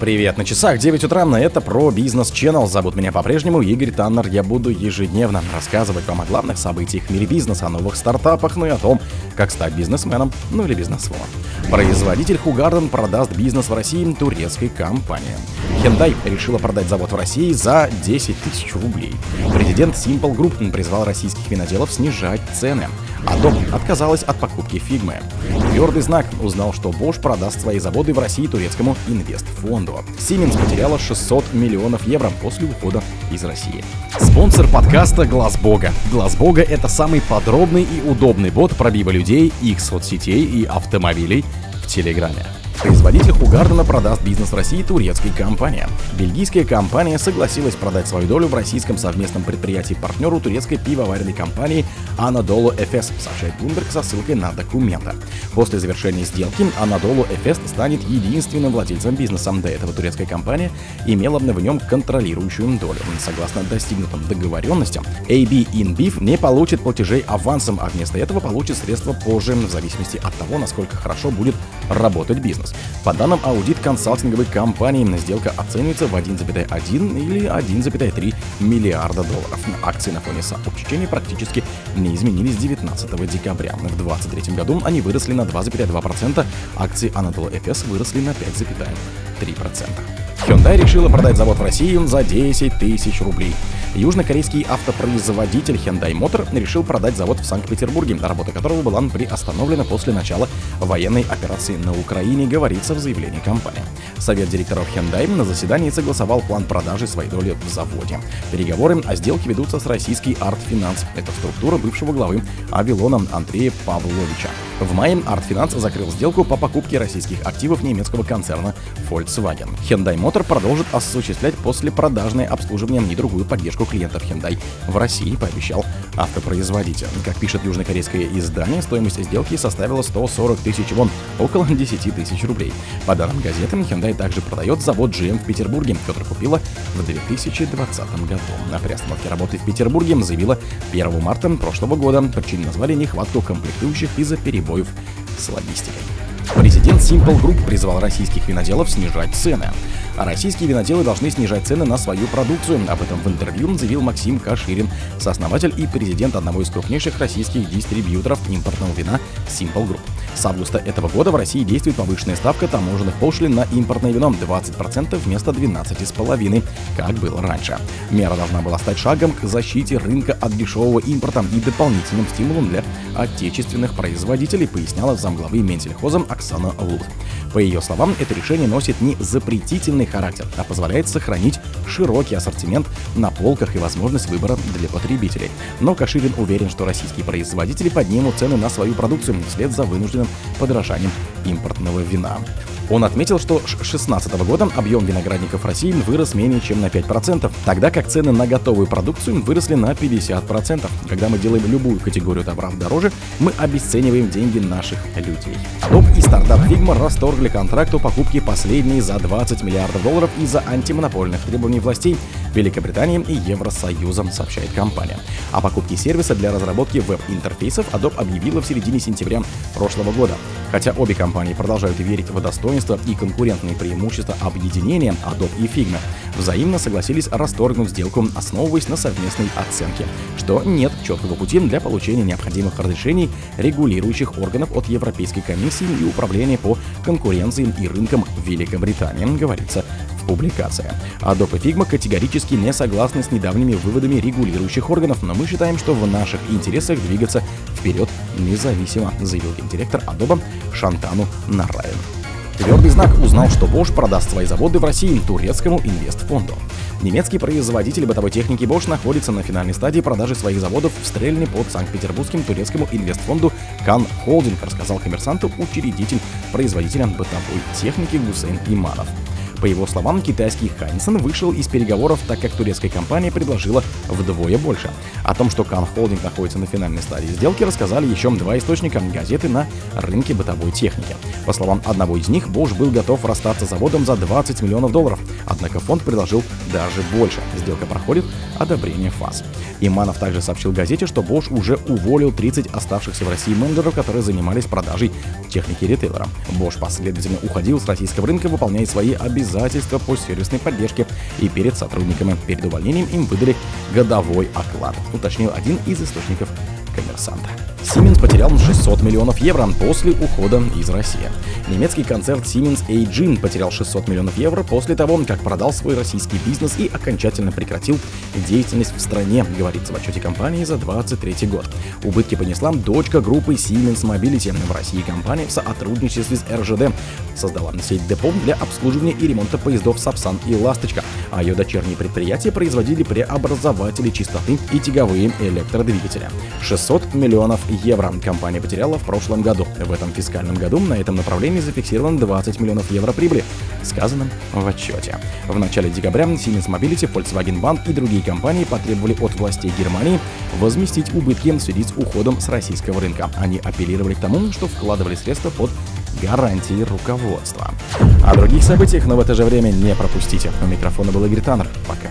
Привет, на часах 9 утра, на это про бизнес Channel. Зовут меня по-прежнему Игорь Таннер. Я буду ежедневно рассказывать вам о главных событиях в мире бизнеса, о новых стартапах, ну и о том, как стать бизнесменом, ну или бизнесвоном. Производитель Хугарден продаст бизнес в России турецкой компании. Hyundai решила продать завод в России за 10 тысяч рублей. Президент Simple Group призвал российских виноделов снижать цены. Adobe отказалась от покупки фигмы. Твердый знак узнал, что Bosch продаст свои заводы в России турецкому инвестфонду. Siemens потеряла 600 миллионов евро после ухода из России. Спонсор подкаста Глаз Бога. Глаз Бога это самый подробный и удобный бот пробива людей, их соцсетей и автомобилей в Телеграме. Производитель Хугардена продаст бизнес России турецкой компании. Бельгийская компания согласилась продать свою долю в российском совместном предприятии партнеру турецкой пивоваренной компании Anadolu Efes, сообщает Bloomberg со ссылкой на документы. После завершения сделки Anadolu Efes станет единственным владельцем бизнеса. До этого турецкая компания имела в нем контролирующую долю. Согласно достигнутым договоренностям, AB InBeef не получит платежей авансом, а вместо этого получит средства позже, в зависимости от того, насколько хорошо будет работать бизнес бизнес. По данным аудит консалтинговой компании, сделка оценивается в 1,1 или 1,3 миллиарда долларов. Акции на фоне сообщения практически не изменились 19 декабря. В 2023 году они выросли на 2,2%, акции Anadolu Efes выросли на 5,3%. Hyundai решила продать завод в России за 10 тысяч рублей. Южнокорейский автопроизводитель Hyundai Motor решил продать завод в Санкт-Петербурге, работа которого была приостановлена после начала военной операции на Украине, говорится в заявлении компании. Совет директоров Hyundai на заседании согласовал план продажи своей доли в заводе. Переговоры о сделке ведутся с российской Art Finance. Это структура бывшего главы Авилона Андрея Павловича. В мае Art Finance закрыл сделку по покупке российских активов немецкого концерна Volkswagen. Hyundai Motor продолжит осуществлять послепродажное обслуживание и другую поддержку клиентов Hyundai в России, пообещал автопроизводитель. Как пишет южнокорейское издание, стоимость сделки составила 140 тысяч вон, около 10 тысяч рублей. По данным газеты, Hyundai также продает завод GM в Петербурге, который купила в 2020 году. На приостановке работы в Петербурге заявила 1 марта прошлого года. Причиной назвали нехватку комплектующих из-за перебоев с логистикой. Президент Simple Group призвал российских виноделов снижать цены. А российские виноделы должны снижать цены на свою продукцию. Об этом в интервью заявил Максим Каширин, сооснователь и президент одного из крупнейших российских дистрибьюторов импортного вина Simple Group. С августа этого года в России действует повышенная ставка таможенных пошлин на импортное вино 20% вместо 12,5%, как было раньше. Мера должна была стать шагом к защите рынка от дешевого импорта и дополнительным стимулом для отечественных производителей, поясняла замглавы Менсельхозом Оксана Лут. По ее словам, это решение носит не запретительный характер, а позволяет сохранить широкий ассортимент на полках и возможность выбора для потребителей. Но Каширин уверен, что российские производители поднимут цены на свою продукцию вслед за вынужденным подражанием импортного вина. Он отметил, что с 2016 года объем виноградников России вырос менее чем на 5%, тогда как цены на готовую продукцию выросли на 50%. Когда мы делаем любую категорию товаров дороже, мы обесцениваем деньги наших людей. Adobe и стартап Figma расторгли контракт о покупке последней за 20 миллиардов долларов из-за антимонопольных требований властей Великобритании и Евросоюзом, сообщает компания. О покупке сервиса для разработки веб-интерфейсов Adobe объявила в середине сентября прошлого года. Хотя обе компании продолжают верить в достоинство и конкурентные преимущества объединения Adobe и Figma, взаимно согласились расторгнуть сделку, основываясь на совместной оценке, что нет четкого пути для получения необходимых разрешений регулирующих органов от Европейской комиссии и Управления по конкуренции и рынкам Великобритании, говорится публикация. Adobe и Figma категорически не согласны с недавними выводами регулирующих органов, но мы считаем, что в наших интересах двигаться вперед независимо, заявил гендиректор Adobe Шантану Нараин. Твердый знак узнал, что Bosch продаст свои заводы в России турецкому инвестфонду. Немецкий производитель бытовой техники Bosch находится на финальной стадии продажи своих заводов в Стрельне под Санкт-Петербургским турецкому инвестфонду Кан Холдинг, рассказал коммерсанту учредитель производителя бытовой техники Гусейн Иманов. По его словам, китайский Хайнсон вышел из переговоров, так как турецкая компания предложила вдвое больше. О том, что Кан Холдинг находится на финальной стадии сделки, рассказали еще два источника газеты на рынке бытовой техники. По словам одного из них, Bosch был готов расстаться с заводом за 20 миллионов долларов, однако фонд предложил даже больше. Сделка проходит одобрение ФАС. Иманов также сообщил газете, что Bosch уже уволил 30 оставшихся в России менеджеров, которые занимались продажей техники ритейлера. Bosch последовательно уходил с российского рынка, выполняя свои обязательства обязательства по сервисной поддержке и перед сотрудниками. Перед увольнением им выдали годовой оклад, уточнил один из источников коммерсанта. Siemens потерял 600 миллионов евро после ухода из России. Немецкий концерн Siemens AG потерял 600 миллионов евро после того, как продал свой российский бизнес и окончательно прекратил деятельность в стране, говорится в отчете компании за 2023 год. Убытки понесла дочка группы Siemens Mobility. В России компания в сотрудничестве с РЖД создала сеть депо для обслуживания и ремонта поездов Сапсан и Ласточка, а ее дочерние предприятия производили преобразователи чистоты и тяговые электродвигатели. 600 миллионов евро компания потеряла в прошлом году. В этом фискальном году на этом направлении зафиксировано 20 миллионов евро прибыли, сказано в отчете. В начале декабря Siemens Mobility, Volkswagen Bank и другие компании потребовали от властей Германии возместить убытки в связи с уходом с российского рынка. Они апеллировали к тому, что вкладывали средства под гарантии руководства. О других событиях, но в это же время не пропустите. У микрофона был Игорь Таннер. Пока.